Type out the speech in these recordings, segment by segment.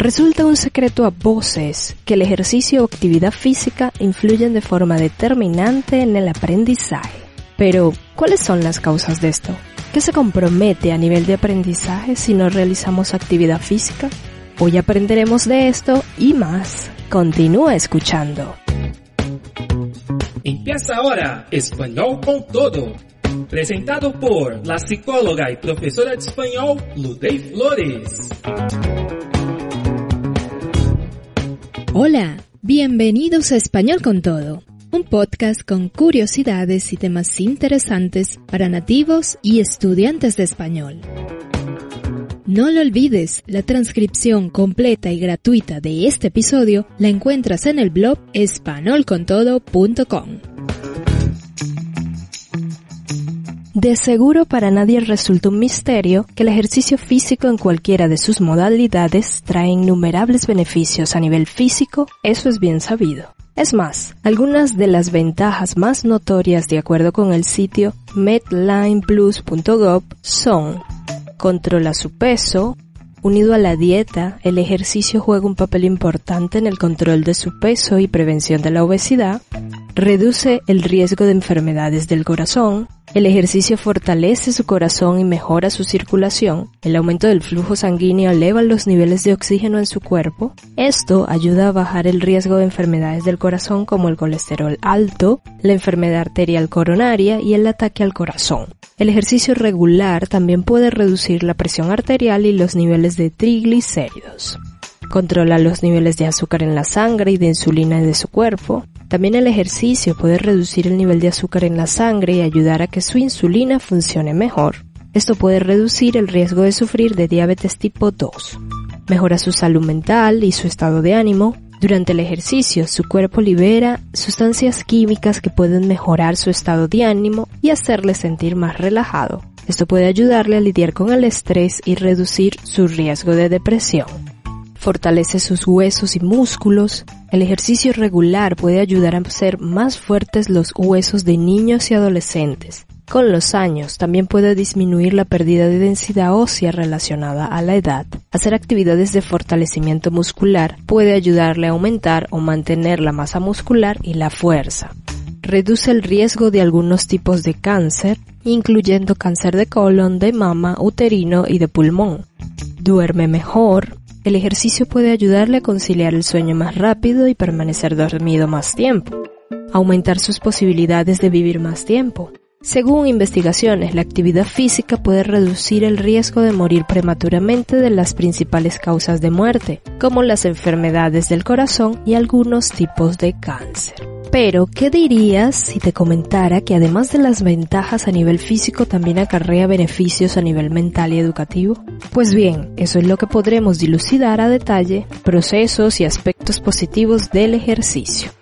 Resulta un secreto a voces que el ejercicio o actividad física influyen de forma determinante en el aprendizaje. Pero, ¿cuáles son las causas de esto? ¿Qué se compromete a nivel de aprendizaje si no realizamos actividad física? Hoy aprenderemos de esto y más. Continúa escuchando. Empieza ahora Español con todo. Presentado por la psicóloga y profesora de español Ludey Flores. Hola, bienvenidos a Español con todo, un podcast con curiosidades y temas interesantes para nativos y estudiantes de español. No lo olvides, la transcripción completa y gratuita de este episodio la encuentras en el blog espanolcontodo.com. De seguro para nadie resulta un misterio que el ejercicio físico en cualquiera de sus modalidades trae innumerables beneficios a nivel físico, eso es bien sabido. Es más, algunas de las ventajas más notorias de acuerdo con el sitio medlineplus.gov son controla su peso. Unido a la dieta, el ejercicio juega un papel importante en el control de su peso y prevención de la obesidad. Reduce el riesgo de enfermedades del corazón, el ejercicio fortalece su corazón y mejora su circulación. El aumento del flujo sanguíneo eleva los niveles de oxígeno en su cuerpo. Esto ayuda a bajar el riesgo de enfermedades del corazón como el colesterol alto, la enfermedad arterial coronaria y el ataque al corazón. El ejercicio regular también puede reducir la presión arterial y los niveles de triglicéridos. Controla los niveles de azúcar en la sangre y de insulina de su cuerpo. También el ejercicio puede reducir el nivel de azúcar en la sangre y ayudar a que su insulina funcione mejor. Esto puede reducir el riesgo de sufrir de diabetes tipo 2. Mejora su salud mental y su estado de ánimo. Durante el ejercicio, su cuerpo libera sustancias químicas que pueden mejorar su estado de ánimo y hacerle sentir más relajado. Esto puede ayudarle a lidiar con el estrés y reducir su riesgo de depresión fortalece sus huesos y músculos. El ejercicio regular puede ayudar a hacer más fuertes los huesos de niños y adolescentes. Con los años también puede disminuir la pérdida de densidad ósea relacionada a la edad. Hacer actividades de fortalecimiento muscular puede ayudarle a aumentar o mantener la masa muscular y la fuerza. Reduce el riesgo de algunos tipos de cáncer, incluyendo cáncer de colon, de mama, uterino y de pulmón. Duerme mejor, el ejercicio puede ayudarle a conciliar el sueño más rápido y permanecer dormido más tiempo, aumentar sus posibilidades de vivir más tiempo. Según investigaciones, la actividad física puede reducir el riesgo de morir prematuramente de las principales causas de muerte, como las enfermedades del corazón y algunos tipos de cáncer. Pero, ¿qué dirías si te comentara que además de las ventajas a nivel físico también acarrea beneficios a nivel mental y educativo? Pues bien, eso es lo que podremos dilucidar a detalle, procesos y aspectos positivos del ejercicio.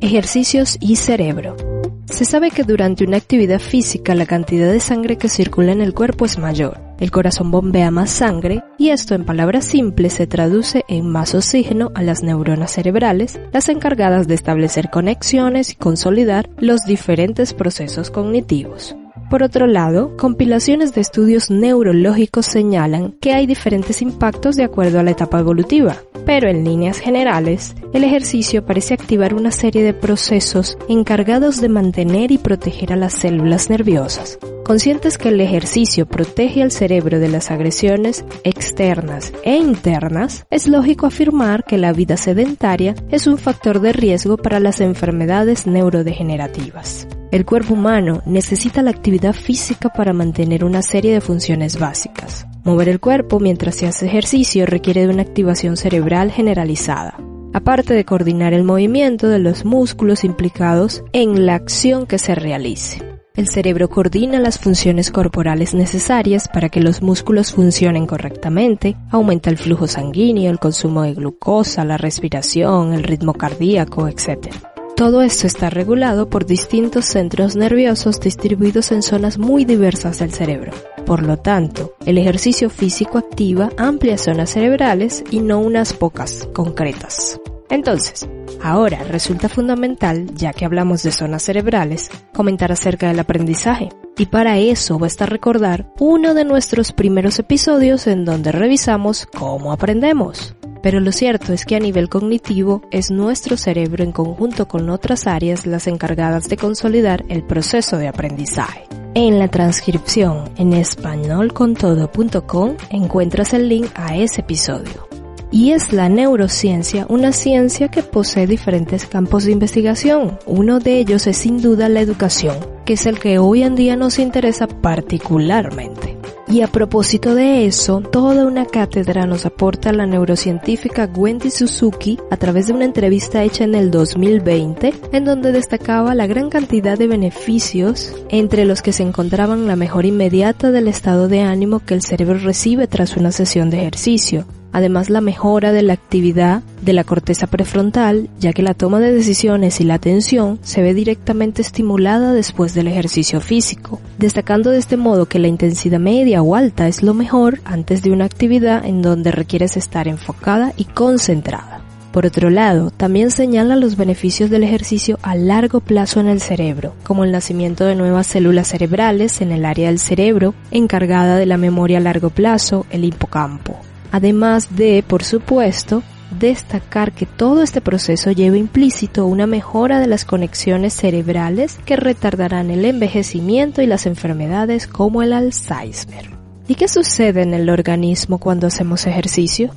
Ejercicios y cerebro. Se sabe que durante una actividad física la cantidad de sangre que circula en el cuerpo es mayor. El corazón bombea más sangre y esto en palabras simples se traduce en más oxígeno a las neuronas cerebrales, las encargadas de establecer conexiones y consolidar los diferentes procesos cognitivos. Por otro lado, compilaciones de estudios neurológicos señalan que hay diferentes impactos de acuerdo a la etapa evolutiva, pero en líneas generales, el ejercicio parece activar una serie de procesos encargados de mantener y proteger a las células nerviosas. Conscientes que el ejercicio protege al cerebro de las agresiones externas e internas, es lógico afirmar que la vida sedentaria es un factor de riesgo para las enfermedades neurodegenerativas. El cuerpo humano necesita la actividad física para mantener una serie de funciones básicas. Mover el cuerpo mientras se hace ejercicio requiere de una activación cerebral generalizada, aparte de coordinar el movimiento de los músculos implicados en la acción que se realice. El cerebro coordina las funciones corporales necesarias para que los músculos funcionen correctamente, aumenta el flujo sanguíneo, el consumo de glucosa, la respiración, el ritmo cardíaco, etc. Todo esto está regulado por distintos centros nerviosos distribuidos en zonas muy diversas del cerebro. Por lo tanto, el ejercicio físico activa amplias zonas cerebrales y no unas pocas concretas. Entonces, ahora resulta fundamental, ya que hablamos de zonas cerebrales, comentar acerca del aprendizaje. Y para eso basta recordar uno de nuestros primeros episodios en donde revisamos cómo aprendemos. Pero lo cierto es que a nivel cognitivo es nuestro cerebro en conjunto con otras áreas las encargadas de consolidar el proceso de aprendizaje. En la transcripción en españolcontodo.com encuentras el link a ese episodio. Y es la neurociencia una ciencia que posee diferentes campos de investigación. Uno de ellos es sin duda la educación, que es el que hoy en día nos interesa particularmente. Y a propósito de eso, toda una cátedra nos aporta la neurocientífica Wendy Suzuki a través de una entrevista hecha en el 2020, en donde destacaba la gran cantidad de beneficios, entre los que se encontraban la mejor inmediata del estado de ánimo que el cerebro recibe tras una sesión de ejercicio, Además, la mejora de la actividad de la corteza prefrontal, ya que la toma de decisiones y la atención se ve directamente estimulada después del ejercicio físico, destacando de este modo que la intensidad media o alta es lo mejor antes de una actividad en donde requieres estar enfocada y concentrada. Por otro lado, también señala los beneficios del ejercicio a largo plazo en el cerebro, como el nacimiento de nuevas células cerebrales en el área del cerebro encargada de la memoria a largo plazo, el hipocampo además de, por supuesto, destacar que todo este proceso lleva implícito una mejora de las conexiones cerebrales que retardarán el envejecimiento y las enfermedades como el Alzheimer. ¿Y qué sucede en el organismo cuando hacemos ejercicio?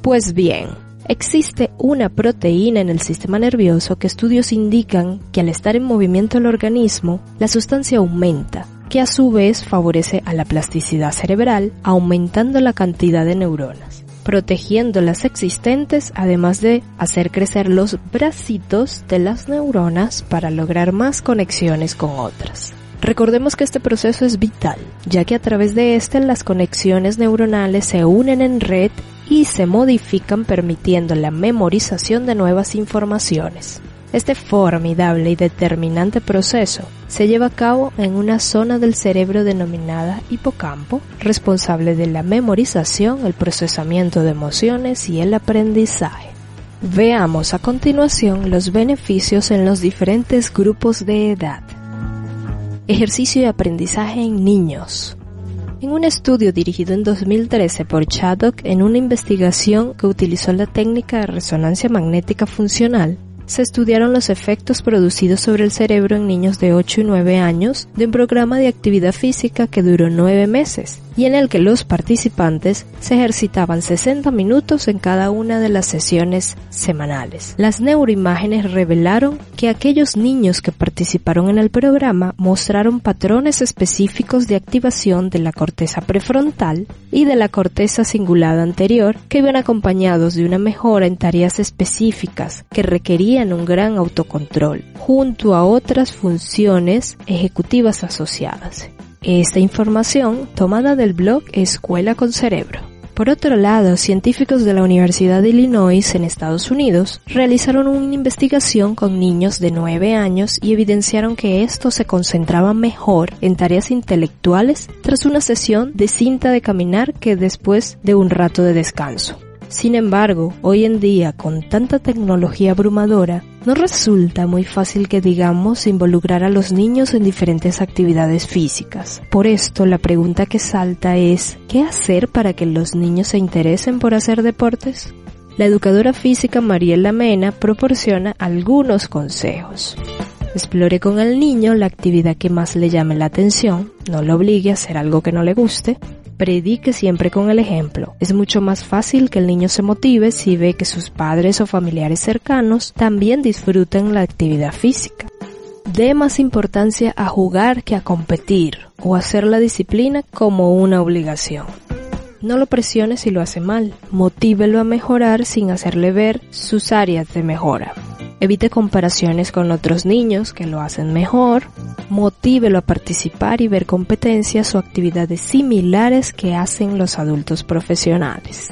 Pues bien, existe una proteína en el sistema nervioso que estudios indican que al estar en movimiento el organismo, la sustancia aumenta que a su vez favorece a la plasticidad cerebral, aumentando la cantidad de neuronas, protegiendo las existentes, además de hacer crecer los bracitos de las neuronas para lograr más conexiones con otras. Recordemos que este proceso es vital, ya que a través de este las conexiones neuronales se unen en red y se modifican permitiendo la memorización de nuevas informaciones. Este formidable y determinante proceso se lleva a cabo en una zona del cerebro denominada hipocampo, responsable de la memorización, el procesamiento de emociones y el aprendizaje. Veamos a continuación los beneficios en los diferentes grupos de edad. Ejercicio y aprendizaje en niños. En un estudio dirigido en 2013 por Chaddock en una investigación que utilizó la técnica de resonancia magnética funcional, se estudiaron los efectos producidos sobre el cerebro en niños de 8 y 9 años de un programa de actividad física que duró 9 meses y en el que los participantes se ejercitaban 60 minutos en cada una de las sesiones semanales. Las neuroimágenes revelaron que aquellos niños que participaron en el programa mostraron patrones específicos de activación de la corteza prefrontal y de la corteza cingulada anterior que iban acompañados de una mejora en tareas específicas que requerían un gran autocontrol, junto a otras funciones ejecutivas asociadas. Esta información tomada del blog Escuela con Cerebro. Por otro lado, científicos de la Universidad de Illinois en Estados Unidos realizaron una investigación con niños de 9 años y evidenciaron que estos se concentraban mejor en tareas intelectuales tras una sesión de cinta de caminar que después de un rato de descanso. Sin embargo, hoy en día, con tanta tecnología abrumadora, no resulta muy fácil que digamos involucrar a los niños en diferentes actividades físicas. Por esto, la pregunta que salta es, ¿qué hacer para que los niños se interesen por hacer deportes? La educadora física Mariela Mena proporciona algunos consejos. Explore con el niño la actividad que más le llame la atención, no lo obligue a hacer algo que no le guste, Predique siempre con el ejemplo. Es mucho más fácil que el niño se motive si ve que sus padres o familiares cercanos también disfrutan la actividad física. Dé más importancia a jugar que a competir o hacer la disciplina como una obligación. No lo presione si lo hace mal, motívelo a mejorar sin hacerle ver sus áreas de mejora. Evite comparaciones con otros niños que lo hacen mejor. Motívelo a participar y ver competencias o actividades similares que hacen los adultos profesionales.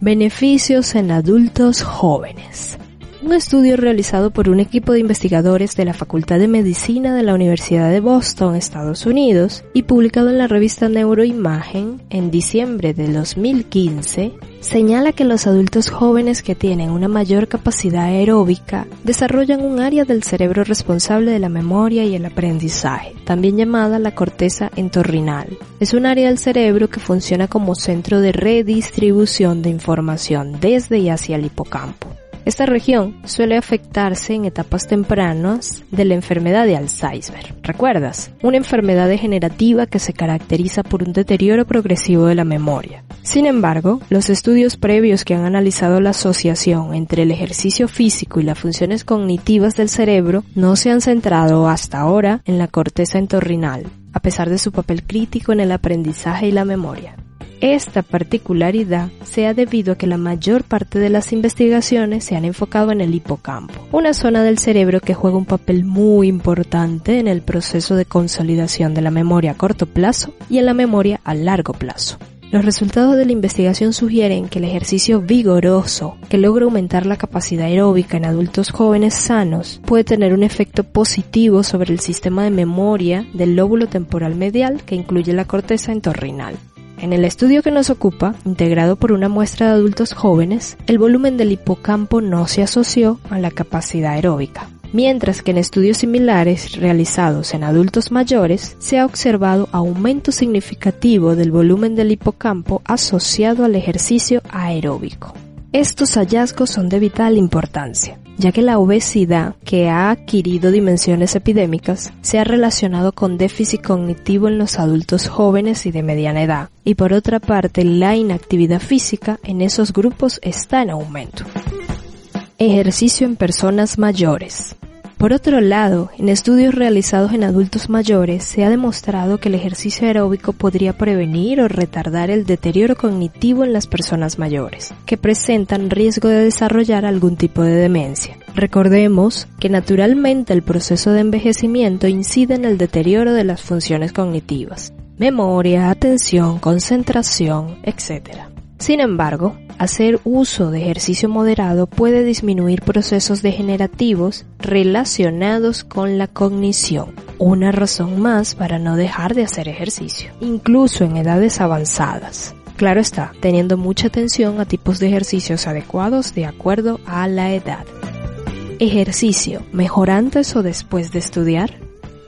Beneficios en adultos jóvenes. Un estudio realizado por un equipo de investigadores de la Facultad de Medicina de la Universidad de Boston, Estados Unidos, y publicado en la revista Neuroimagen en diciembre de 2015, señala que los adultos jóvenes que tienen una mayor capacidad aeróbica desarrollan un área del cerebro responsable de la memoria y el aprendizaje, también llamada la corteza entorrinal. Es un área del cerebro que funciona como centro de redistribución de información desde y hacia el hipocampo. Esta región suele afectarse en etapas tempranas de la enfermedad de Alzheimer. ¿Recuerdas? Una enfermedad degenerativa que se caracteriza por un deterioro progresivo de la memoria. Sin embargo, los estudios previos que han analizado la asociación entre el ejercicio físico y las funciones cognitivas del cerebro no se han centrado hasta ahora en la corteza entorrinal, a pesar de su papel crítico en el aprendizaje y la memoria. Esta particularidad se ha debido a que la mayor parte de las investigaciones se han enfocado en el hipocampo, una zona del cerebro que juega un papel muy importante en el proceso de consolidación de la memoria a corto plazo y en la memoria a largo plazo. Los resultados de la investigación sugieren que el ejercicio vigoroso, que logra aumentar la capacidad aeróbica en adultos jóvenes sanos, puede tener un efecto positivo sobre el sistema de memoria del lóbulo temporal medial que incluye la corteza entorrinal. En el estudio que nos ocupa, integrado por una muestra de adultos jóvenes, el volumen del hipocampo no se asoció a la capacidad aeróbica, mientras que en estudios similares realizados en adultos mayores se ha observado aumento significativo del volumen del hipocampo asociado al ejercicio aeróbico. Estos hallazgos son de vital importancia, ya que la obesidad, que ha adquirido dimensiones epidémicas, se ha relacionado con déficit cognitivo en los adultos jóvenes y de mediana edad, y por otra parte la inactividad física en esos grupos está en aumento. Ejercicio en personas mayores. Por otro lado, en estudios realizados en adultos mayores se ha demostrado que el ejercicio aeróbico podría prevenir o retardar el deterioro cognitivo en las personas mayores, que presentan riesgo de desarrollar algún tipo de demencia. Recordemos que naturalmente el proceso de envejecimiento incide en el deterioro de las funciones cognitivas, memoria, atención, concentración, etc. Sin embargo, hacer uso de ejercicio moderado puede disminuir procesos degenerativos relacionados con la cognición. Una razón más para no dejar de hacer ejercicio, incluso en edades avanzadas. Claro está, teniendo mucha atención a tipos de ejercicios adecuados de acuerdo a la edad. Ejercicio, ¿mejor antes o después de estudiar?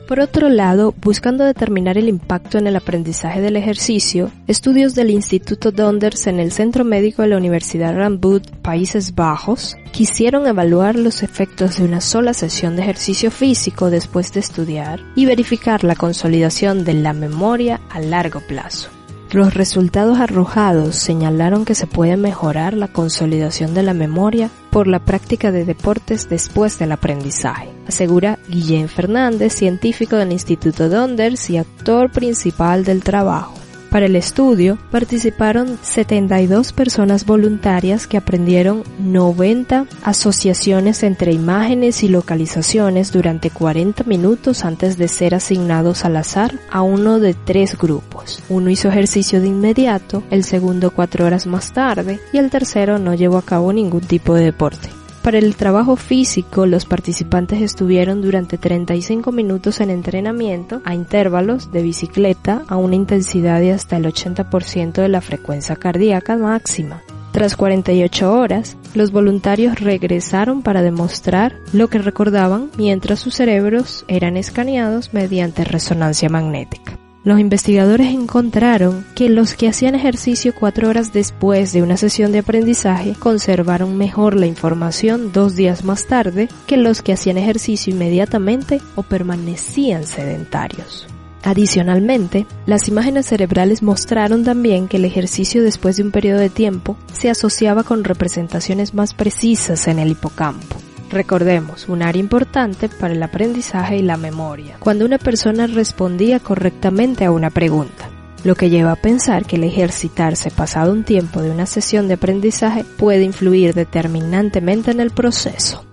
Por otro lado, buscando determinar el impacto en el aprendizaje del ejercicio, estudios del Instituto Donders en el Centro Médico de la Universidad Radboud, Países Bajos, quisieron evaluar los efectos de una sola sesión de ejercicio físico después de estudiar y verificar la consolidación de la memoria a largo plazo. Los resultados arrojados señalaron que se puede mejorar la consolidación de la memoria por la práctica de deportes después del aprendizaje, asegura Guillén Fernández, científico del Instituto Donders y actor principal del trabajo. Para el estudio participaron 72 personas voluntarias que aprendieron 90 asociaciones entre imágenes y localizaciones durante 40 minutos antes de ser asignados al azar a uno de tres grupos. Uno hizo ejercicio de inmediato, el segundo cuatro horas más tarde y el tercero no llevó a cabo ningún tipo de deporte. Para el trabajo físico, los participantes estuvieron durante 35 minutos en entrenamiento a intervalos de bicicleta a una intensidad de hasta el 80% de la frecuencia cardíaca máxima. Tras 48 horas, los voluntarios regresaron para demostrar lo que recordaban mientras sus cerebros eran escaneados mediante resonancia magnética. Los investigadores encontraron que los que hacían ejercicio cuatro horas después de una sesión de aprendizaje conservaron mejor la información dos días más tarde que los que hacían ejercicio inmediatamente o permanecían sedentarios. Adicionalmente, las imágenes cerebrales mostraron también que el ejercicio después de un periodo de tiempo se asociaba con representaciones más precisas en el hipocampo. Recordemos, un área importante para el aprendizaje y la memoria, cuando una persona respondía correctamente a una pregunta, lo que lleva a pensar que el ejercitarse pasado un tiempo de una sesión de aprendizaje puede influir determinantemente en el proceso.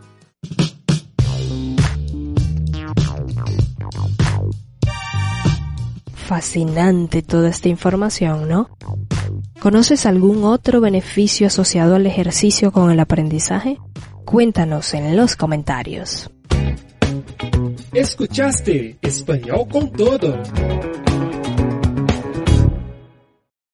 Fascinante toda esta información, ¿no? ¿Conoces algún otro beneficio asociado al ejercicio con el aprendizaje? Cuéntanos en los comentarios. Escuchaste Español con todo.